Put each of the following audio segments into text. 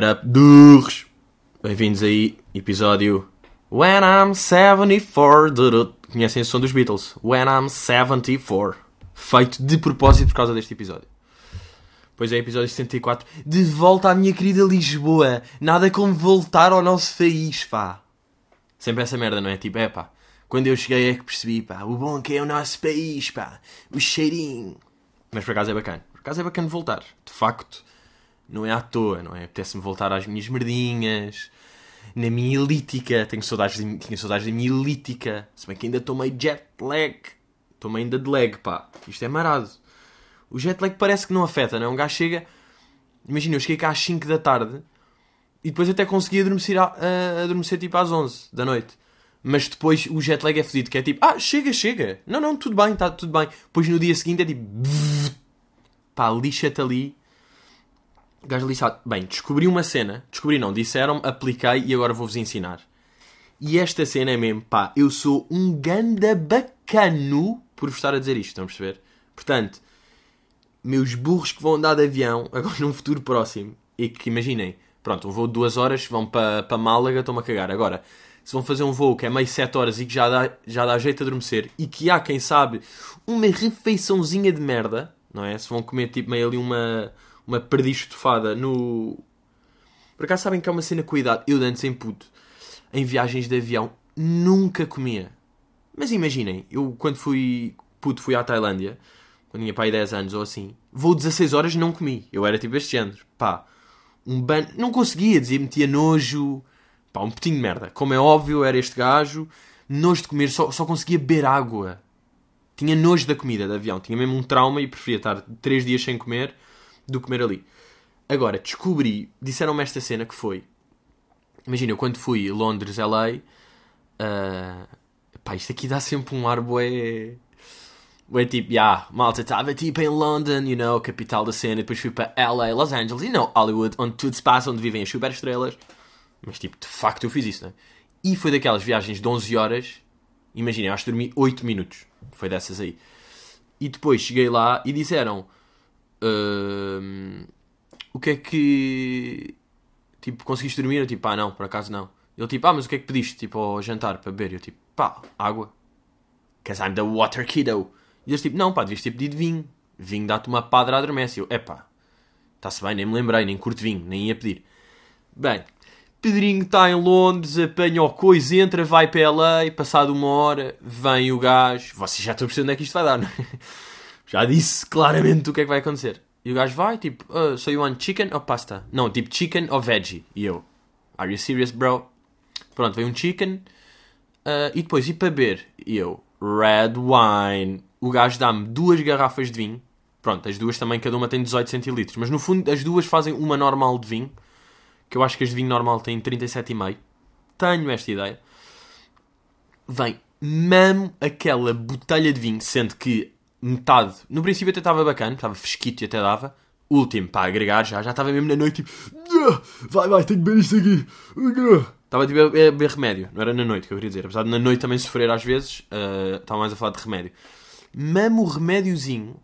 What up? Bem-vindos aí, episódio When I'm 74. Durut. Conhecem o som dos Beatles? When I'm 74. Feito de propósito por causa deste episódio. Pois é, episódio 74. De volta à minha querida Lisboa. Nada como voltar ao nosso país, pá. Sempre essa merda, não é? Tipo, é pá. Quando eu cheguei é que percebi, pá, o bom que é o nosso país, pá. O cheirinho. Mas por acaso é bacana. Por acaso é bacana voltar. De facto, não é à toa, não é? Apetece-me voltar às minhas merdinhas, na minha elítica. Tenho saudades, de, tenho saudades da minha elítica. Se bem que ainda estou meio jet lag. Estou meio ainda de lag, pá. Isto é marado. O jet lag parece que não afeta, não é? Um gajo chega... Imagina, eu cheguei cá às 5 da tarde e depois até consegui adormecer, a, a, adormecer tipo às 11 da noite. Mas depois o jet lag é fedido, que é tipo, ah, chega, chega. Não, não, tudo bem, está tudo bem. Depois no dia seguinte é tipo, pá, lixa-te ali. Gajo lixado. Bem, descobri uma cena. Descobri não, disseram apliquei e agora vou-vos ensinar. E esta cena é mesmo, pá, eu sou um ganda bacano por vos estar a dizer isto, estão a perceber? Portanto, meus burros que vão andar de avião, agora num futuro próximo, e que imaginem, pronto, um voo de duas horas, vão para pa Málaga, estão-me a cagar. Agora, se vão fazer um voo que é meio sete horas e que já dá, já dá jeito a adormecer, e que há, quem sabe, uma refeiçãozinha de merda, não é? Se vão comer tipo meio ali uma, uma perdiz estufada no. Por acaso sabem que é uma cena cuidado? Eu antes em puto, em viagens de avião, nunca comia. Mas imaginem, eu quando fui puto fui à Tailândia, quando tinha pai 10 anos ou assim, voo 16 horas não comi. Eu era tipo este género. Pá, um ban... Não conseguia dizer, metia nojo. Pá, um petinho de merda. Como é óbvio, era este gajo. Nojo de comer, só, só conseguia beber água. Tinha nojo da comida de avião. Tinha mesmo um trauma e preferia estar 3 dias sem comer do comer ali. Agora, descobri, disseram-me esta cena que foi. Imagina, eu quando fui a Londres, LA. Uh, pá, isto aqui dá sempre um ar bué. Bué tipo, yeah, malta, estava tipo em London, you know, capital da cena. Depois fui para LA, Los Angeles, you know, Hollywood, onde tudo se passa, onde vivem as super estrelas. Mas tipo, de facto eu fiz isso, né? E foi daquelas viagens de 11 horas. Imagina, acho que dormi 8 minutos. Foi dessas aí. E depois cheguei lá e disseram o que é que. Tipo, conseguiste dormir? Eu tipo, ah, não, por acaso não. Ele tipo, ah, mas o que é que pediste? Tipo, ao jantar para beber? Eu tipo, pá, água. Because I'm the water kiddo. E eles tipo, não, pá, devias ter pedido vinho. Vinho dá-te uma padra adormece. Eu, epá, está-se bem, nem me lembrei, nem curto vinho, nem ia pedir. Bem, Pedrinho está em Londres, apanha o coisa, entra, vai para LA, passado uma hora, vem o gajo. Vocês já estão percebendo onde é que isto vai dar, não é? Já disse claramente o que é que vai acontecer. E o gajo vai, tipo, uh, so you want chicken or pasta? Não, tipo, chicken or veggie? E eu, are you serious, bro? Pronto, veio um chicken. Uh, e depois, e para beber? E eu, red wine. O gajo dá-me duas garrafas de vinho. Pronto, as duas também, cada uma tem 18 centilitros. Mas no fundo, as duas fazem uma normal de vinho. Que eu acho que as de vinho normal têm 37,5. Tenho esta ideia. Vem, mamo aquela botelha de vinho, sendo que metade. No princípio até estava bacana, estava fresquito e até dava. Último, para agregar já, já estava mesmo na noite tipo. Ah, vai, vai, tenho que beber isto aqui. Estava tipo a beber remédio, não era na noite que eu queria dizer. Apesar de na noite também sofrer às vezes, uh, estava mais a falar de remédio. Mamo o remédiozinho,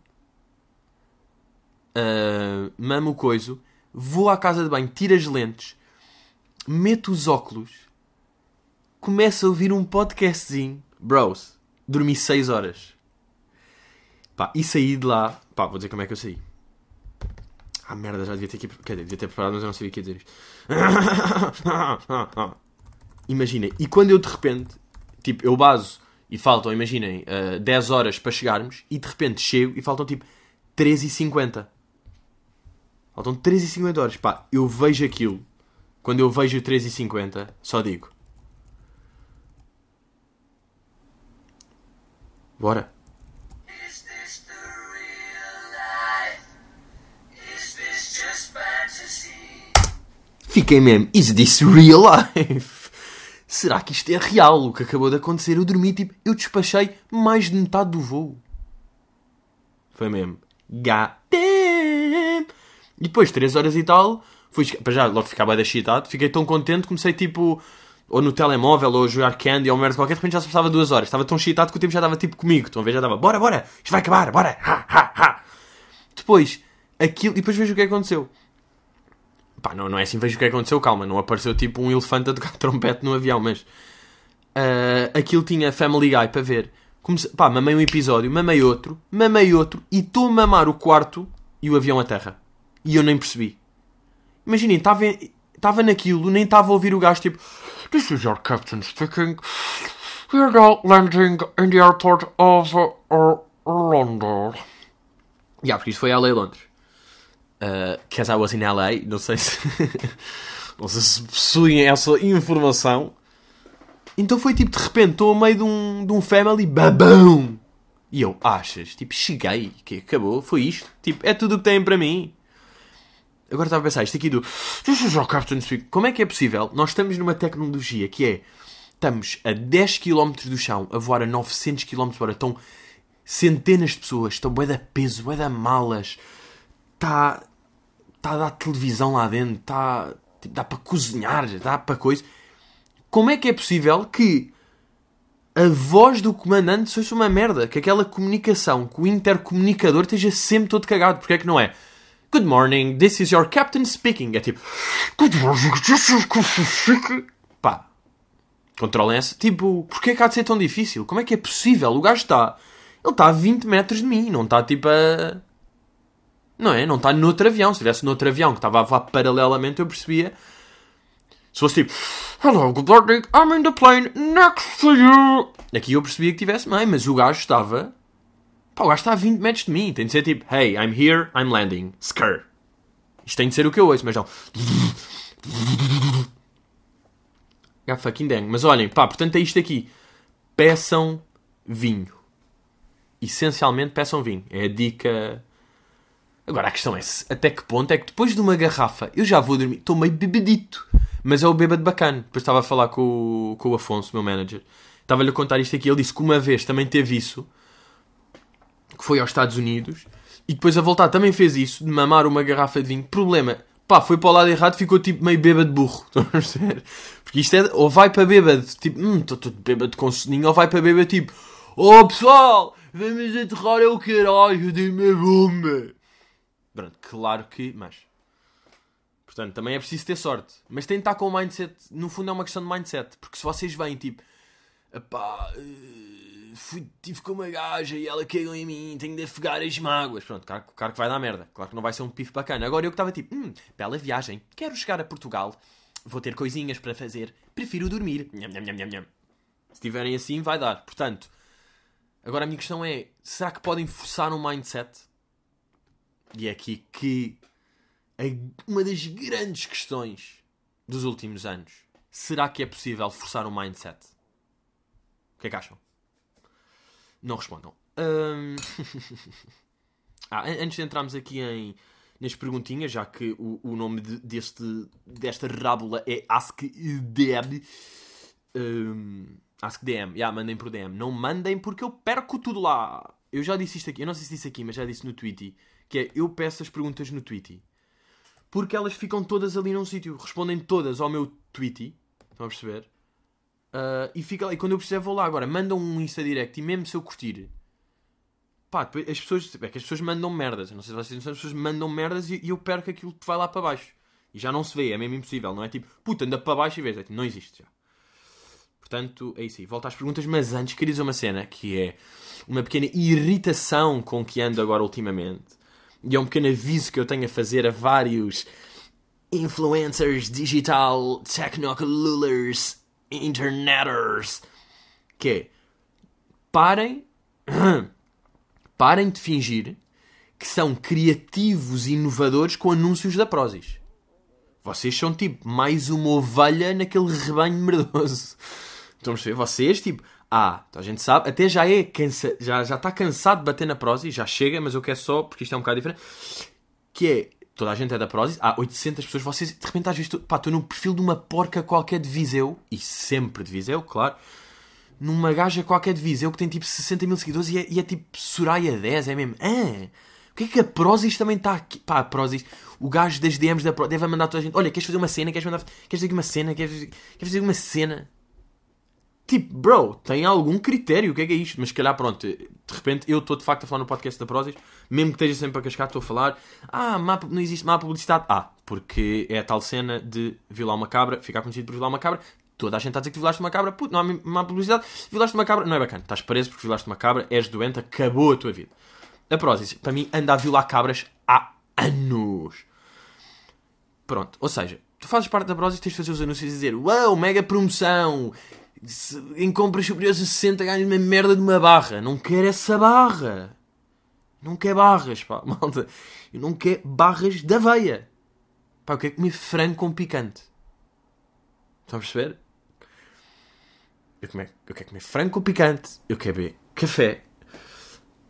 uh, mamo o coiso, vou à casa de banho, tiro as lentes, meto os óculos, começo a ouvir um podcastzinho. Bros, dormi 6 horas. Pá, e saí de lá. Pá, vou dizer como é que eu saí. Ah, merda, já devia ter, aqui, quer dizer, devia ter preparado, mas eu não sabia o que ia dizer isto. Imaginem, e quando eu de repente, tipo, eu baso e faltam, imaginem, uh, 10 horas para chegarmos, e de repente chego e faltam tipo 3h50. Faltam 3h50 horas. Pá, eu vejo aquilo. Quando eu vejo 3h50, só digo. Bora. Fiquei mesmo, is this real life? Será que isto é real? O que acabou de acontecer? Eu dormi, tipo, eu despachei mais de metade do voo. Foi mesmo. Goddamn! E depois, 3 horas e tal, fui, para já, logo ficava excitado, fiquei tão contente, comecei tipo, ou no telemóvel, ou a jogar candy, ou merda qualquer, de repente já se passava 2 horas. Estava tão excitado que o tempo já estava tipo comigo. Estão a ver? Já estava, bora, bora, isto vai acabar, bora, ha, ha, ha. Depois, aquilo, e depois vejo o que aconteceu Pá, não, não é assim, vejo o que aconteceu, calma. Não apareceu tipo um elefante a tocar trompete no avião, mas. Uh, aquilo tinha Family Guy para ver. Comece... Pá, mamei um episódio, mamei outro, mamei outro e estou a mamar o quarto e o avião a terra. E eu nem percebi. Imaginem, estava naquilo, nem estava a ouvir o gajo tipo. This is your captain speaking. We're now landing in the airport of uh, London. Yeah, porque isto foi LA Londres. Uh, because I was in LA, não sei se. não sei se possuem essa informação. Então foi tipo, de repente, estou a meio de um, de um family babão. E eu, achas? Tipo, cheguei, que acabou, foi isto. Tipo, é tudo o que têm para mim. Agora estava a pensar, isto aqui do. Como é que é possível? Nós estamos numa tecnologia que é. Estamos a 10 km do chão, a voar a 900 km por hora. Estão centenas de pessoas, estão bué da peso, bué da malas. Está. Está a dar televisão lá dentro, está. Tipo, dá para cozinhar, dá para coisa. Como é que é possível que a voz do comandante seja uma merda? Que aquela comunicação, que o intercomunicador esteja sempre todo cagado. Porque é que não é? Good morning, this is your captain speaking. É tipo, Good morning, this is. Pá, controlem essa. Tipo, porquê é que há de ser tão difícil? Como é que é possível? O gajo está. Ele está a 20 metros de mim, não está tipo a. Não é? Não está noutro avião. Se estivesse noutro avião que estava a voar paralelamente, eu percebia. Se fosse tipo, Hello, good morning, I'm in the plane next to you. Aqui eu percebia que tivesse mas o gajo estava Pá, o gajo está a 20 metros de mim. Tem de ser tipo, hey, I'm here, I'm landing. Skrr. Isto tem de ser o que eu ouço, mas não. God fucking dang. Mas olhem, pá, portanto é isto aqui. Peçam vinho. Essencialmente peçam vinho. É a dica. Agora a questão é até que ponto é que depois de uma garrafa eu já vou dormir. Estou meio bebedito. Mas é o bêbado bacana. Depois estava a falar com o, com o Afonso, meu manager. Estava-lhe a contar isto aqui. Ele disse que uma vez também teve isso que foi aos Estados Unidos, e depois a voltar também fez isso, de mamar uma garrafa de vinho. Problema, pá, foi para o lado errado, ficou tipo meio bêbado burro. Estão a perceber? Porque isto é, ou vai para bêbado, tipo, hum, estou todo bêbado com soninho, ou vai para bêbado tipo, oh pessoal, vamos aterrar é o caralho, dei-me a bomba. Pronto, claro que, mas. Portanto, também é preciso ter sorte. Mas tem de estar com o mindset, no fundo é uma questão de mindset, porque se vocês vêm tipo, pá. Uh fui, tive com uma gaja e ela caiu em mim, tenho de afogar as mágoas. Pronto, claro, claro que vai dar merda. Claro que não vai ser um pife bacana. Agora eu que estava tipo, hum, bela viagem, quero chegar a Portugal, vou ter coisinhas para fazer, prefiro dormir. Nham, nham, nham, nham. Se tiverem assim, vai dar. Portanto, agora a minha questão é: será que podem forçar um mindset? E é aqui que uma das grandes questões dos últimos anos. Será que é possível forçar um mindset? O que é que acham? Não respondam. Um... ah, antes de entrarmos aqui em, nas perguntinhas, já que o, o nome de, deste, desta rábula é AskDM. Um, AskDM, yeah, mandem por DM. Não mandem porque eu perco tudo lá. Eu já disse isto aqui, eu não sei se disse aqui, mas já disse no Tweety, que é eu peço as perguntas no Tweety. Porque elas ficam todas ali num sítio, respondem todas ao meu Tweety. Estão a perceber? Uh, e fica. E quando eu preciso, vou lá. Agora, mandam um Insta Direct e mesmo se eu curtir, pá, as pessoas, é que as pessoas mandam merdas. Não sei se vocês as pessoas mandam merdas e, e, eu perco aquilo que vai lá para baixo. E já não se vê, é mesmo impossível. Não é tipo, puta, anda para baixo e vês. É tipo, não existe já. Portanto, é isso aí. Volto às perguntas, mas antes queria dizer uma cena que é uma pequena irritação com que ando agora ultimamente. E é um pequeno aviso que eu tenho a fazer a vários influencers digital technocululers interneters. Que é, parem, parem de fingir que são criativos e inovadores com anúncios da Prozis. Vocês são tipo mais uma ovelha naquele rebanho merdoso. Estão a ver? Vocês, tipo, ah, então a gente sabe, até já é cansa, já já está cansado de bater na Prozis, já chega, mas eu quero só, porque isto é um bocado diferente, que é toda a gente é da Prozis, há 800 pessoas, vocês de repente às vezes, pá, estou no perfil de uma porca qualquer de Viseu, e sempre de Viseu, claro, numa gaja qualquer de Viseu que tem tipo 60 mil seguidores e é, e é tipo Soraya 10, é mesmo, ah, o que é que a Prozis também está aqui? Pá, a Prozis, o gajo das DMs da Prozis deve mandar toda a gente, olha, queres fazer uma cena, queres mandar, queres fazer uma cena, queres, queres fazer uma cena, Tipo, bro, tem algum critério, o que é que é isto? Mas se calhar, pronto, de repente eu estou de facto a falar no podcast da Prozis, mesmo que esteja sempre a cascar, estou a falar, ah, má, não existe má publicidade. Ah, Porque é a tal cena de violar uma cabra, ficar conhecido por violar uma cabra. Toda a gente está a dizer que violaste uma cabra, puto, não há má publicidade. Violaste uma cabra, não é bacana. Estás preso porque violaste uma cabra, és doente, acabou a tua vida. A Prozis, para mim, anda a violar cabras há anos. Pronto, ou seja, tu fazes parte da Prozis, tens de fazer os anúncios e dizer Uau, mega promoção! Em compras superiores a 60 ganhas uma merda de uma barra. Não quero essa barra. Não quero barras, pá, malta. Eu não quero barras da veia. Pá, eu quero comer frango com picante. Estão a perceber? Eu, comer, eu quero comer frango com picante. Eu quero beber café.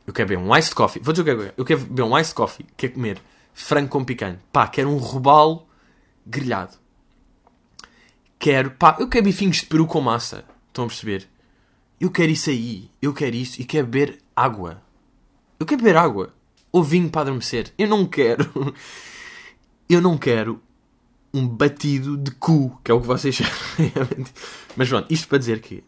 Eu quero beber um iced coffee. Vou dizer o que é quero. Eu quero beber um iced coffee. Quero comer frango com picante. Pá, quero um robalo grelhado. Quero, pá, eu quero bifinhos de peru com massa. Estão a perceber? Eu quero isso aí. Eu quero isso. E quero beber água. Eu quero beber água. Ou vinho para adormecer. Eu não quero. Eu não quero um batido de cu, que é o que vocês. Mas pronto, isto para dizer que.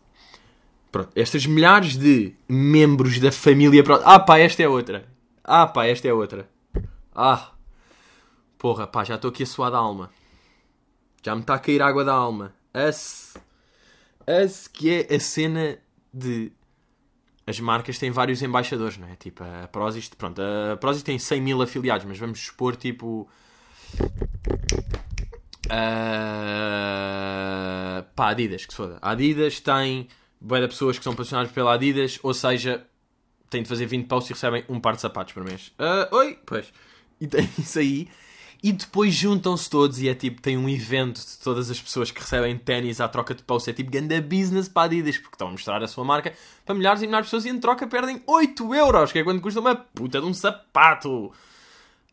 Pronto, estas milhares de membros da família. Ah pá, esta é outra. Ah pá, esta é outra. Ah. Porra, pá, já estou aqui a suar da alma. Já me está a cair água da alma. As. As que é a cena de as marcas têm vários embaixadores, não é? Tipo, a Prozis, pronto, a Prozis tem 100 mil afiliados, mas vamos expor, tipo... Uh, pá, Adidas, que se foda. Adidas tem boa de pessoas que são patrocinadas pela Adidas, ou seja, têm de fazer 20 posts e recebem um par de sapatos por mês. Uh, oi, pois. E tem isso aí. E depois juntam-se todos e é tipo, tem um evento de todas as pessoas que recebem ténis à troca de posts. É tipo, ganda business para Adidas, porque estão a mostrar a sua marca para milhares e milhares de pessoas e em troca perdem 8 euros, que é quando custa uma puta de um sapato.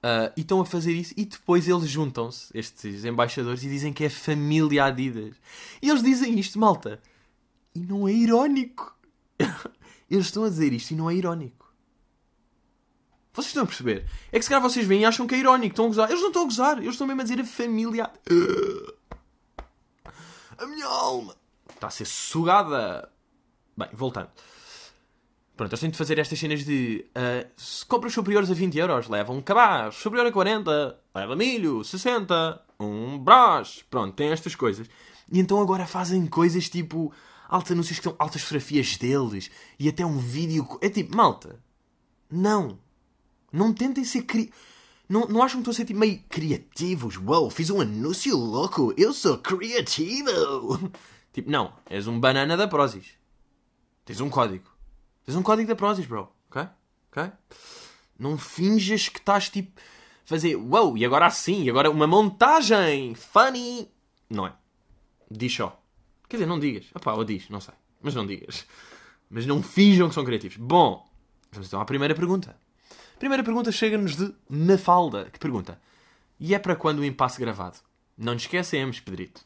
Uh, e estão a fazer isso e depois eles juntam-se, estes embaixadores, e dizem que é família Adidas. E eles dizem isto, malta. E não é irónico. eles estão a dizer isto e não é irónico. Vocês estão a perceber? É que se calhar vocês vêm e acham que é irónico, estão a gozar. Eles não estão a gozar, eles estão mesmo a dizer a família. A minha alma está a ser sugada. Bem, voltando. Pronto, eles têm de fazer estas cenas de uh, se compras superiores a 20 euros, leva um cabaz, superior a 40, leva milho, 60, um brás. Pronto, tem estas coisas. E então agora fazem coisas tipo altos anúncios que são altas fotografias deles e até um vídeo. É tipo, malta, não. Não tentem ser cri... Não, não acham que estão a ser tipo, meio criativos? Uou, fiz um anúncio louco! Eu sou criativo! tipo, não. És um banana da Prozis. Tens um código. Tens um código da Prozis, bro. Ok? Ok? Não finjas que estás tipo... Fazer, uou, e agora assim, e agora uma montagem funny. Não é. Diz só. Quer dizer, não digas. Opá, ou diz, não sei. Mas não digas. Mas não finjam que são criativos. Bom, vamos então à primeira pergunta. Primeira pergunta chega-nos de Mafalda, que pergunta: E é para quando o impasse gravado? Não nos esquecemos, Pedrito.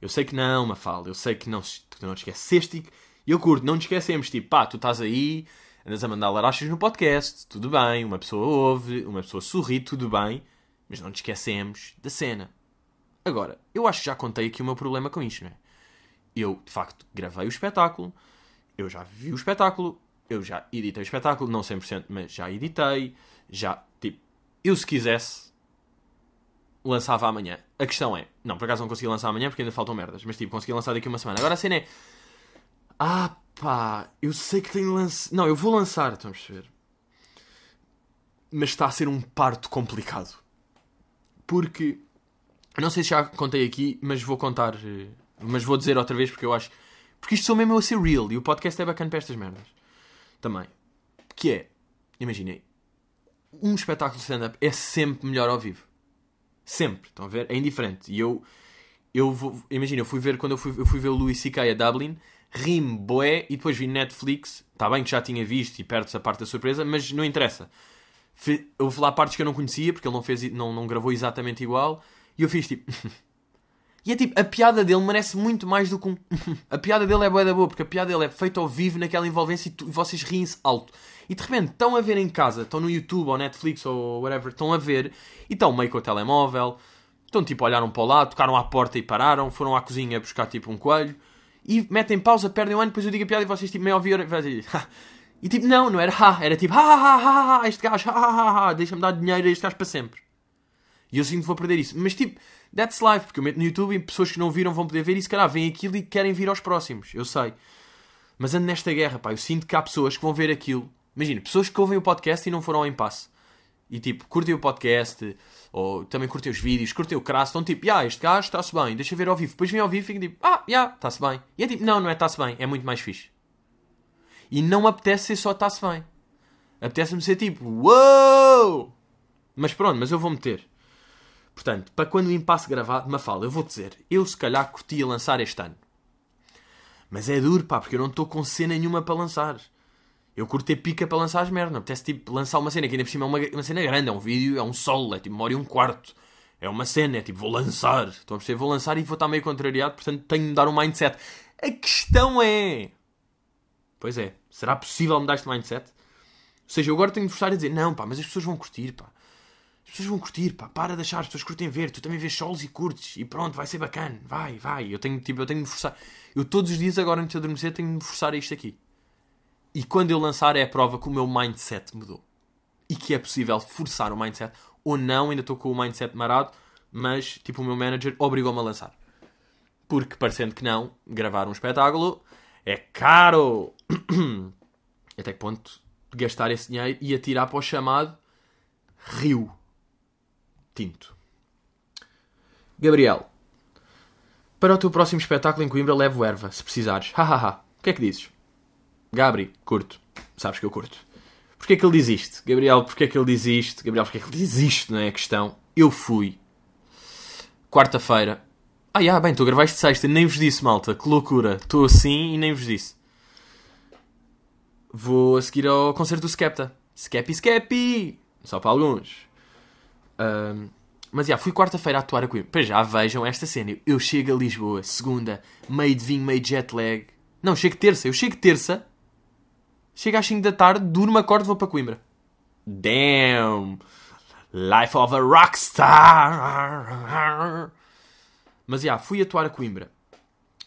Eu sei que não, Mafalda, eu sei que não, não te esqueceste. E eu curto, não te esquecemos. Tipo, pá, tu estás aí, andas a mandar larachas no podcast, tudo bem, uma pessoa ouve, uma pessoa sorri, tudo bem, mas não te esquecemos da cena. Agora, eu acho que já contei aqui o meu problema com isto, não é? Eu, de facto, gravei o espetáculo, eu já vi o espetáculo, eu já editei o espetáculo, não 100%, mas já editei, já, tipo, eu se quisesse, lançava amanhã. A questão é, não, por acaso não consegui lançar amanhã porque ainda faltam merdas, mas tipo, consegui lançar daqui uma semana. Agora a cena é, ah pá, eu sei que tenho lance... Não, eu vou lançar, estão a perceber? Mas está a ser um parto complicado. Porque, não sei se já contei aqui, mas vou contar, eh, mas vou dizer outra vez porque eu acho... Porque isto sou mesmo a ser real e o podcast é bacana para estas merdas também. Que é, imaginem, um espetáculo de stand-up é sempre melhor ao vivo. Sempre, estão a ver? É indiferente. E eu, eu vou, imagina, eu fui ver quando eu fui, eu fui ver o Louis C.K. a Dublin, ri-me boé e depois vi Netflix. Está bem que já tinha visto e perto essa parte da surpresa, mas não interessa. Houve lá partes que eu não conhecia, porque ele não, fez, não, não gravou exatamente igual, e eu fiz tipo. E é tipo, a piada dele merece muito mais do que um. a piada dele é boa da boa, porque a piada dele é feita ao vivo naquela envolvência e, tu, e vocês riem-se alto. E de repente estão a ver em casa, estão no YouTube ou Netflix ou whatever, estão a ver e estão meio com o telemóvel, estão tipo, olharam para o lado, tocaram à porta e pararam, foram à cozinha buscar tipo um coelho e metem pausa, perdem um ano, depois eu digo a piada e vocês tipo meio ouviram e tipo, não, não era ha, era tipo ha ha ha ha, este gajo, ha ha ha, deixa-me dar dinheiro a este gajo para sempre. E eu sinto que vou perder isso. Mas tipo, that's life, porque eu meto no YouTube e pessoas que não viram vão poder ver e se calhar aquilo e querem vir aos próximos. Eu sei. Mas ando nesta guerra, pá. Eu sinto que há pessoas que vão ver aquilo. Imagina, pessoas que ouvem o podcast e não foram ao impasse. E tipo, curtem o podcast, ou também curtem os vídeos, curtem o crasso, estão tipo, ah, este gajo está-se bem, deixa ver ao vivo. Depois vem ao vivo e ficam tipo, ah, já, yeah, está-se bem. E é tipo, não, não é está-se bem, é muito mais fixe. E não apetece ser só está-se bem. Apetece-me ser tipo, uou! Mas pronto, mas eu vou meter. Portanto, para quando o impasse gravado, Mafalda, eu vou dizer, eu se calhar curtia lançar este ano. Mas é duro, pá, porque eu não estou com cena nenhuma para lançar. Eu curto ter pica para lançar as merdas. Apetece tipo lançar uma cena que ainda por cima é uma, uma cena grande, é um vídeo, é um solo, é tipo uma um quarto. É uma cena, é tipo, vou lançar. Estão a perceber? Vou lançar e vou estar meio contrariado, portanto tenho de mudar o mindset. A questão é. Pois é, será possível mudar este mindset? Ou seja, eu agora tenho de forçar a dizer, não, pá, mas as pessoas vão curtir, pá. As pessoas vão curtir, pá, para de achar, as pessoas curtem ver, tu também vês solos e curtes, e pronto, vai ser bacana, vai, vai. Eu tenho, tipo, eu tenho de forçar. Eu todos os dias agora antes de adormecer tenho de forçar isto aqui. E quando eu lançar é a prova que o meu mindset mudou. E que é possível forçar o mindset. Ou não, ainda estou com o mindset marado. Mas, tipo, o meu manager obrigou-me a lançar. Porque, parecendo que não, gravar um espetáculo é caro. Até que ponto gastar esse dinheiro e atirar para o chamado Rio Tinto. Gabriel, para o teu próximo espetáculo em Coimbra levo erva, se precisares. Hahaha. o que é que dizes? Gabri, curto. Sabes que eu curto. Porquê é que ele diz isto? Gabriel, porquê é que ele diz isto? Gabriel, porquê é que ele diz isto? Não é a questão. Eu fui. Quarta-feira. Ah, já, bem, tu gravaste sexta. Nem vos disse, malta. Que loucura. Estou assim e nem vos disse. Vou a seguir ao concerto do Skepta. Skepi, Skepi! Só para alguns. Um, mas já, fui quarta-feira a atuar a Coimbra. Para já, vejam esta cena. Eu chego a Lisboa, segunda, meio de vinho, meio de jet lag. Não, chego terça. Eu chego terça, chego às 5 da tarde, durmo, acordo, vou para Coimbra. Damn! Life of a rockstar! Mas já, fui atuar a Coimbra.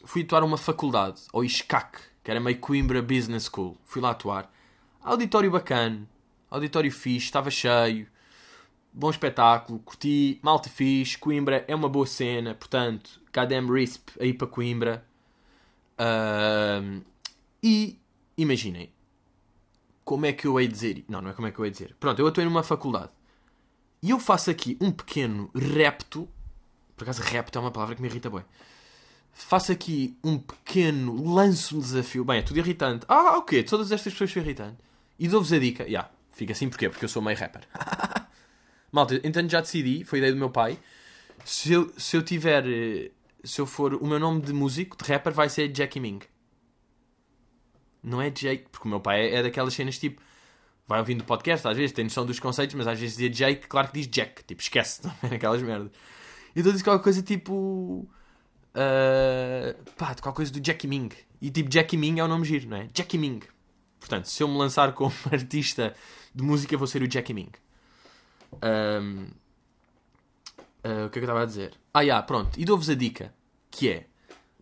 Fui atuar a uma faculdade, ou ISCAC, que era meio Coimbra Business School. Fui lá atuar. Auditório bacana, auditório fixe, estava cheio. Bom espetáculo, curti, malta fixe. Coimbra é uma boa cena, portanto, goddamn risp aí para Coimbra. Uh, e imaginem, como é que eu hei dizer? Não, não é como é que eu hei dizer. Pronto, eu atuei numa faculdade e eu faço aqui um pequeno repto. Por acaso, repto é uma palavra que me irrita bem. Faço aqui um pequeno lanço um desafio. Bem, é tudo irritante. Ah, ok, todas estas pessoas são irritantes. E dou-vos a dica. Já, yeah, fica assim porquê? Porque eu sou meio rapper. Malta, então já decidi, foi ideia do meu pai. Se eu, se eu tiver eh, se eu for. O meu nome de músico, de rapper, vai ser Jackie Ming. Não é Jake, porque o meu pai é, é daquelas cenas tipo. Vai ouvindo o podcast, às vezes tem noção dos conceitos, mas às vezes dizia Jake, claro que diz Jack. Tipo, esquece, não é aquelas merdas. Então diz qualquer coisa tipo. Uh, pá, qualquer coisa do Jackie Ming. E tipo, Jackie Ming é o nome giro, não é? Jackie Ming. Portanto, se eu me lançar como artista de música, vou ser o Jackie Ming. Um, uh, o que é que eu estava a dizer? Ah, yeah, pronto. E dou-vos a dica, que é...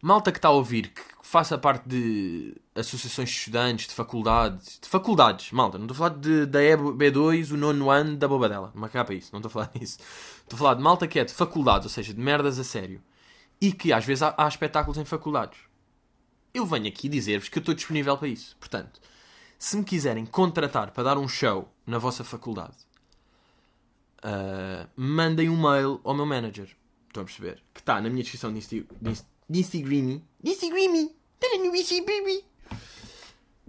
Malta que está a ouvir, que faça parte de associações de estudantes, de faculdades... De faculdades, malta. Não estou a falar de, da B2, o nono ano da bobadela. Não acaba isso. Não estou a falar disso. Estou a falar de malta que é de faculdades, ou seja, de merdas a sério. E que às vezes há, há espetáculos em faculdades. Eu venho aqui dizer-vos que eu estou disponível para isso. Portanto, se me quiserem contratar para dar um show na vossa faculdade, uh, mandem um mail ao meu manager. Estão a perceber? Que está na minha descrição de Instagram. Instagram! Está no Instagram!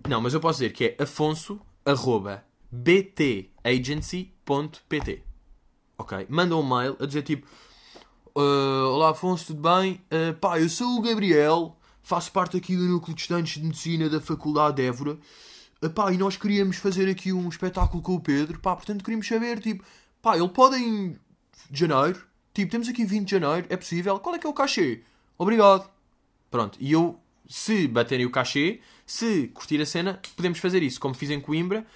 Não, mas eu posso dizer que é afonso arroba btagency.pt Ok? Manda um mail a dizer tipo uh, Olá Afonso, tudo bem? Uh, pá, eu sou o Gabriel, faço parte aqui do Núcleo de Estudantes de Medicina da Faculdade de Évora. Uh, e nós queríamos fazer aqui um espetáculo com o Pedro, pá, portanto queríamos saber, tipo, Pá, ele pode em janeiro. Tipo, temos aqui 20 de janeiro, é possível. Qual é que é o cachê? Obrigado. Pronto, e eu, se baterem o cachê, se curtir a cena, podemos fazer isso, como fiz em Coimbra.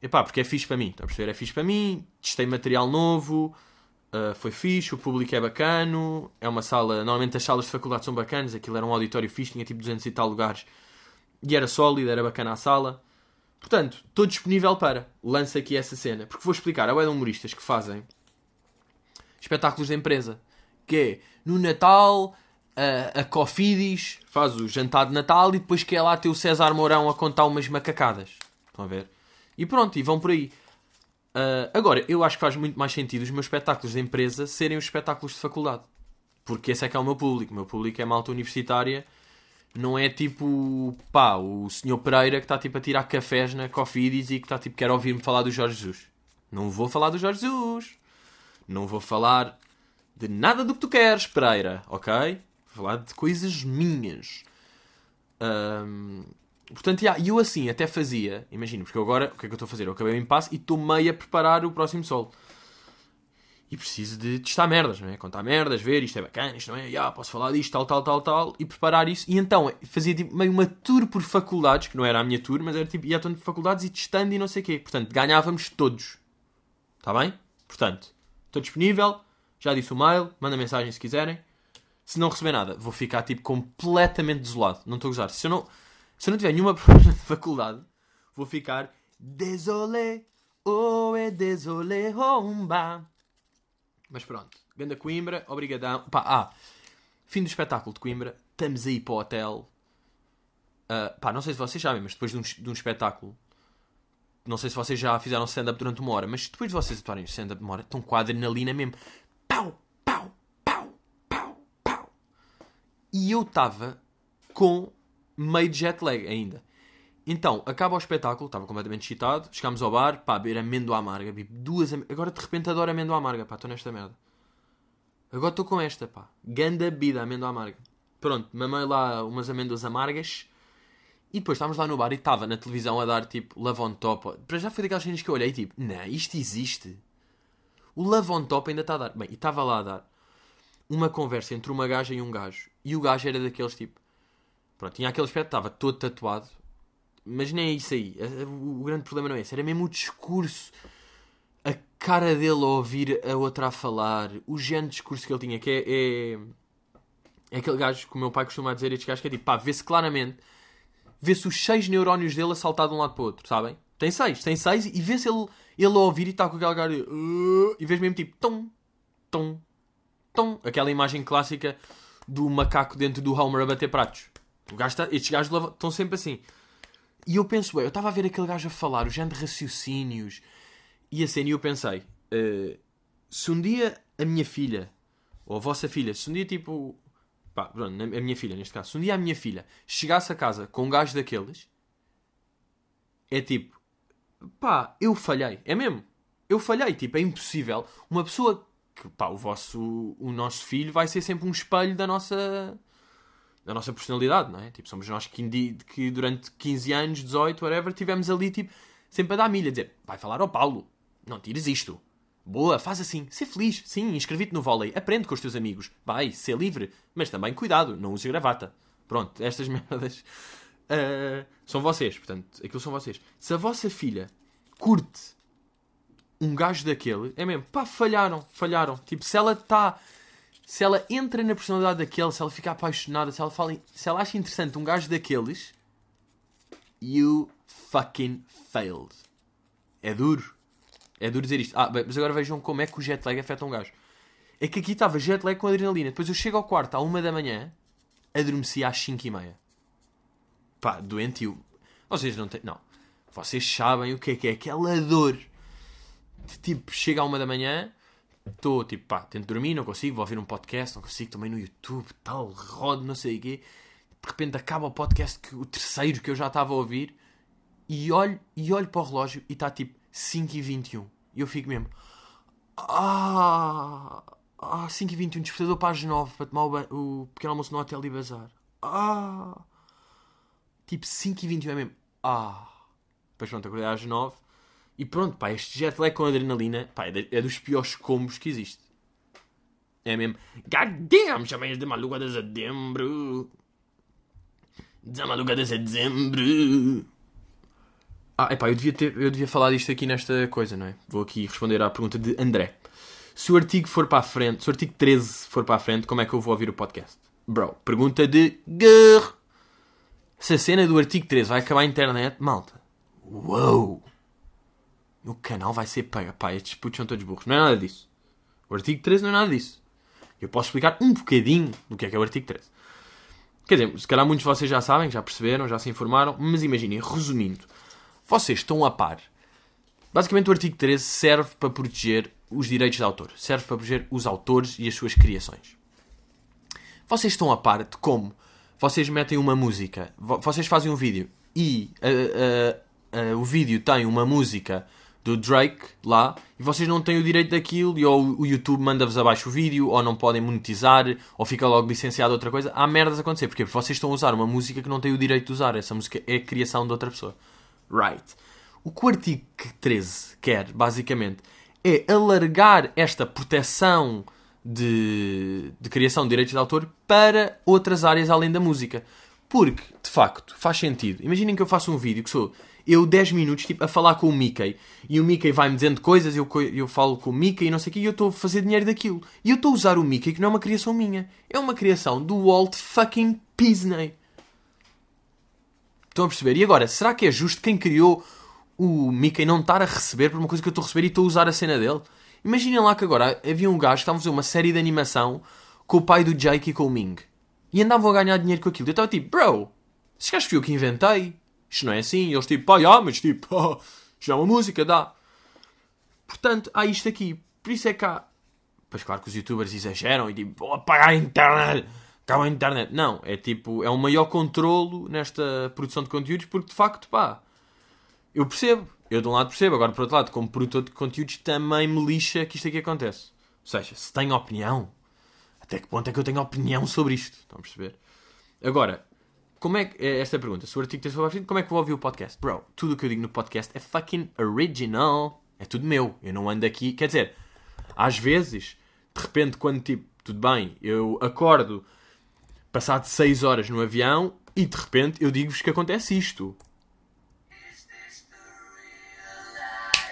Epá, porque é fixe para mim, está a perceber? É fixe para mim, testei material novo, uh, foi fixe, o público é bacano, é uma sala, normalmente as salas de faculdade são bacanas, aquilo era um auditório fixe, tinha tipo 200 e tal lugares, e era sólido, era bacana a sala. Portanto, estou disponível para. Lança aqui essa cena. Porque vou explicar. Há de humoristas que fazem espetáculos da empresa. Que é, no Natal, a, a Cofidis faz o jantar de Natal e depois que é lá ter o César Mourão a contar umas macacadas. Estão a ver? E pronto, e vão por aí. Uh, agora, eu acho que faz muito mais sentido os meus espetáculos de empresa serem os espetáculos de faculdade. Porque esse é que é o meu público. O meu público é malta universitária. Não é tipo, pá, o senhor Pereira que está tipo a tirar cafés na Cofidis e que está tipo, quer ouvir-me falar do Jorge Jesus. Não vou falar do Jorge Jesus. Não vou falar de nada do que tu queres, Pereira, ok? Vou falar de coisas minhas. Um, portanto, yeah, eu assim até fazia, imagina, porque agora o que é que eu estou a fazer? Eu acabei o impasse e estou meio a preparar o próximo solo. E preciso de testar merdas, não é? Contar merdas, ver isto é bacana, isto não é? Yeah, posso falar disto, tal, tal, tal, tal, e preparar isso. E então fazia tipo, meio uma tour por faculdades, que não era a minha tour, mas era tipo, ia a por faculdades e testando e não sei o quê. Portanto, ganhávamos todos. Está bem? Portanto, estou disponível, já disse o mail, manda mensagem se quiserem. Se não receber nada, vou ficar tipo completamente desolado. Não estou a gozar. Se eu não, se eu não tiver nenhuma proposta de faculdade, vou ficar désolé, oh é désolé, homba. Mas pronto, Ganda Coimbra, obrigadão. Pá, ah, fim do espetáculo de Coimbra, estamos aí para o hotel. Uh, pá, não sei se vocês sabem, mas depois de um, de um espetáculo, não sei se vocês já fizeram stand-up durante uma hora, mas depois de vocês atuarem stand-up uma hora, estão com a adrenalina mesmo. Pau, pau, pau, pau, pau. E eu estava com meio jet lag ainda. Então, acaba o espetáculo, estava completamente excitado, chegámos ao bar, pá, beber amêndoa amarga, bebi duas Agora de repente adoro amêndoa amarga, pá, estou nesta merda. Agora estou com esta, pá. Ganda bebida, amêndoa amarga. Pronto, mamei lá umas amêndoas amargas. E depois estávamos lá no bar e estava na televisão a dar tipo Love on Top. Para já foi daquelas cenas que eu olhei tipo, não, isto existe. O Love on Top ainda está a dar. Bem, e estava lá a dar uma conversa entre uma gaja e um gajo. E o gajo era daqueles tipo. Pronto, tinha aquele aspecto, estava todo tatuado. Mas nem é isso aí. O grande problema não é esse. Era mesmo o discurso. A cara dele a ouvir a outra a falar. O género de discurso que ele tinha. Que é, é, é aquele gajo que o meu pai costuma dizer. Este gajo que é tipo, pá, vê-se claramente. Vê-se os seis neurónios dele a saltar de um lado para o outro, sabem? Tem seis, tem seis. E vê-se ele, ele a ouvir e está com aquela cara. Uh, e vês mesmo tipo, tom, tom, tom. Aquela imagem clássica do macaco dentro do Homer a bater pratos. O gajo está, estes gajos estão sempre assim. E eu penso, eu estava a ver aquele gajo a falar, o género de raciocínios. E a cena, e eu pensei, uh, se um dia a minha filha, ou a vossa filha, se um dia tipo, pá, pronto, a minha filha neste caso, se um dia a minha filha chegasse a casa com um gajo daqueles, é tipo, pá, eu falhei, é mesmo, eu falhei, tipo, é impossível. Uma pessoa que, pá, o vosso, o nosso filho vai ser sempre um espelho da nossa da nossa personalidade, não é? Tipo, somos nós que, que durante 15 anos, 18, whatever, tivemos ali, tipo, sempre a dar milha, a dizer, vai falar ao Paulo, não tires isto. Boa, faz assim, ser feliz, sim, inscrevi-te no vôlei, aprende com os teus amigos, vai, ser livre, mas também cuidado, não use gravata. Pronto, estas merdas uh, são vocês, portanto, aquilo são vocês. Se a vossa filha curte um gajo daquele, é mesmo, pá, falharam, falharam. Tipo, se ela está se ela entra na personalidade daquele, se ela fica apaixonada, se ela, fala, se ela acha interessante um gajo daqueles, you fucking failed. É duro. É duro dizer isto. Ah, mas agora vejam como é que o jet lag afeta um gajo. É que aqui estava jet lag com adrenalina. Depois eu chego ao quarto à uma da manhã, adormeci às 5 e meia. Pá, doentio. Vocês não têm. Não. Vocês sabem o que é que é aquela dor. De, tipo, chega à uma da manhã, Estou tipo, pá, tento dormir, não consigo, vou ouvir um podcast, não consigo, também no YouTube, tal, rodo, não sei o quê. De repente acaba o podcast, que, o terceiro que eu já estava a ouvir, e olho, e olho para o relógio e está tipo 5h21. E eu fico mesmo, ah, ah 5h21, despertador para as 9 para tomar o, o pequeno almoço no hotel e bazar. Ah, tipo 5h21 é mesmo, ah. Depois pronto, acordei às 9 e pronto, pá, este jet lag com adrenalina, pá, é, é dos piores combos que existe. É mesmo. God damn, chamei de maluca de setembro. De maluca de setembro. Ah, epá, eu devia, ter, eu devia falar disto aqui nesta coisa, não é? Vou aqui responder à pergunta de André. Se o artigo for para a frente, se o artigo 13 for para a frente, como é que eu vou ouvir o podcast? Bro, pergunta de Grrr. Se a cena do artigo 13 vai acabar a internet, malta. Uou! O canal vai ser paga. Pá, estes putos são todos burros. Não é nada disso. O artigo 13 não é nada disso. Eu posso explicar um bocadinho do que é que é o artigo 13. Quer dizer, se calhar muitos de vocês já sabem, já perceberam, já se informaram, mas imaginem, resumindo, vocês estão a par. Basicamente, o artigo 13 serve para proteger os direitos de autor, serve para proteger os autores e as suas criações. Vocês estão a par de como vocês metem uma música, vocês fazem um vídeo e uh, uh, uh, o vídeo tem uma música do Drake lá e vocês não têm o direito daquilo e ou o YouTube manda-vos abaixo o vídeo ou não podem monetizar ou fica logo licenciado outra coisa. Há merdas a acontecer. Porque vocês estão a usar uma música que não tem o direito de usar. Essa música é a criação de outra pessoa. Right. O que o artigo 13 quer, basicamente, é alargar esta proteção de, de criação de direitos de autor para outras áreas além da música. Porque, de facto, faz sentido. Imaginem que eu faço um vídeo que sou eu 10 minutos tipo, a falar com o Mickey e o Mickey vai-me dizendo coisas, eu, eu falo com o Mickey e não sei o que, e eu estou a fazer dinheiro daquilo. E eu estou a usar o Mickey que não é uma criação minha, é uma criação do Walt fucking Disney. Estão a perceber? E agora, será que é justo quem criou o Mickey não estar a receber por uma coisa que eu estou a receber e estou a usar a cena dele? Imaginem lá que agora havia um gajo que estava a fazer uma série de animação com o pai do Jake e com o Ming. E andavam a ganhar dinheiro com aquilo. Eu estava tipo, bro, esse gajo fui eu que inventei. Isto não é assim. E eles tipo, pá, ah, mas tipo, oh, isto é uma música, dá. Portanto, há isto aqui. Por isso é que há. Pois claro que os youtubers exageram e tipo, vou apagar a internet. Acaba a internet. Não, é tipo, é um maior controlo nesta produção de conteúdos porque de facto, pá, eu percebo. Eu de um lado percebo, agora por outro lado, como produtor de conteúdos, também me lixa que isto aqui acontece. Ou seja, se tenho opinião, até que ponto é que eu tenho opinião sobre isto? Estão a perceber? Agora, como é que. É esta pergunta. Se o artigo tem sobre como é que vou ouvir o podcast? Bro, tudo o que eu digo no podcast é fucking original. É tudo meu. Eu não ando aqui. Quer dizer, às vezes, de repente, quando tipo, tudo bem, eu acordo passado 6 horas no avião e de repente eu digo-vos que acontece isto.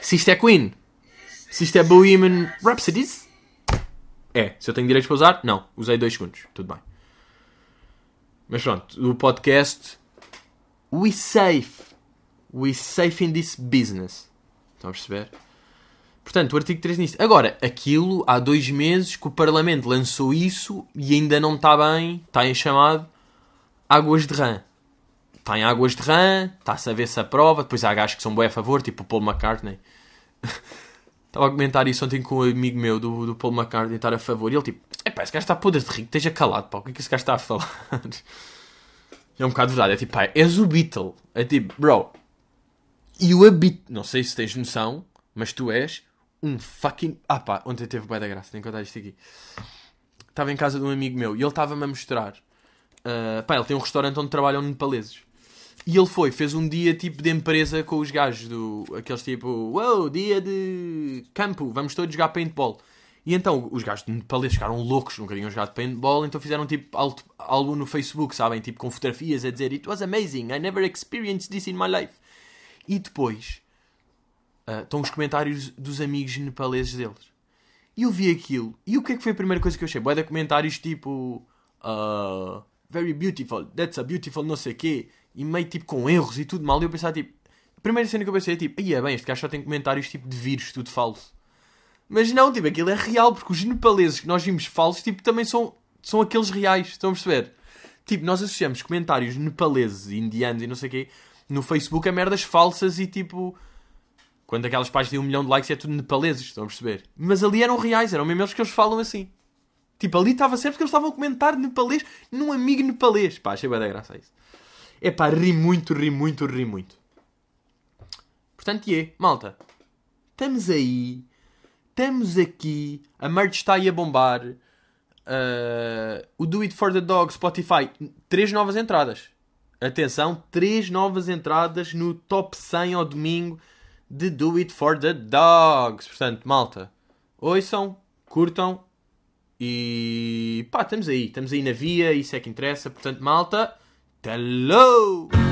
Se isto é Queen, se isto é Bohemian Rhapsodies, é. Se eu tenho direitos para usar, não. Usei 2 segundos. Tudo bem. Mas pronto, o podcast We Safe. We Safe in this business. Estão a perceber? Portanto, o artigo 3 nisto. Agora, aquilo há dois meses que o Parlamento lançou isso e ainda não está bem, está em chamado Águas de Rã. Está em Águas de Rã, está-se a ver se aprova. Depois há gajos que são bem a favor, tipo o Paul McCartney. Estava a comentar isso ontem com um amigo meu do, do Paul McCartney estar a favor. E ele tipo, Epá, esse gajo está podre de rico, esteja calado, pá, o que é que esse gajo está a falar? é um bocado verdade, é tipo, pá, és o Beatle. É tipo, bro, you a bit. Não sei se tens noção, mas tu és um fucking. Ah pá, ontem teve bem da graça, tenho que contar isto aqui. Estava em casa de um amigo meu e ele estava-me a mostrar. Uh, pá, ele tem um restaurante onde trabalham nepaleses. E ele foi, fez um dia tipo de empresa com os gajos do. aqueles tipo, wow, dia de campo, vamos todos jogar paintball. E então os gajos de nepaleses ficaram loucos, nunca tinham jogado paintball, então fizeram tipo algo no Facebook, sabem? Tipo com fotografias a dizer It was amazing, I never experienced this in my life. E depois uh, estão os comentários dos amigos nepaleses deles. E eu vi aquilo, e o que é que foi a primeira coisa que eu achei? Boa de comentários tipo uh, Very beautiful, that's a beautiful não sei quê, e meio tipo com erros e tudo mal. E eu pensava tipo, a primeira cena que eu pensei é tipo, aí é bem, este gajo só tem comentários tipo de vírus, tudo falso. Mas não, tipo, aquilo é real, porque os nepaleses que nós vimos falsos, tipo, também são, são aqueles reais, estão a perceber? Tipo, nós associamos comentários nepaleses, indianos e não sei o quê, no Facebook a merdas falsas e tipo... Quando aquelas páginas têm um milhão de likes é tudo nepaleses, estão a perceber? Mas ali eram reais, eram mesmo eles que eles falam assim. Tipo, ali estava certo porque eles estavam a comentar nepalês num amigo nepalês. Pá, achei bem da graça isso. É pá, ri muito, ri muito, ri muito. Portanto, é, malta. Estamos aí estamos aqui, a merch está aí a bombar. Uh, o Do It For The Dog Spotify, três novas entradas. Atenção, três novas entradas no top 100 ao domingo de Do It For The Dogs. Portanto, malta, ouçam, curtam e pá, estamos aí. Estamos aí na via, isso é que interessa. Portanto, malta, hello!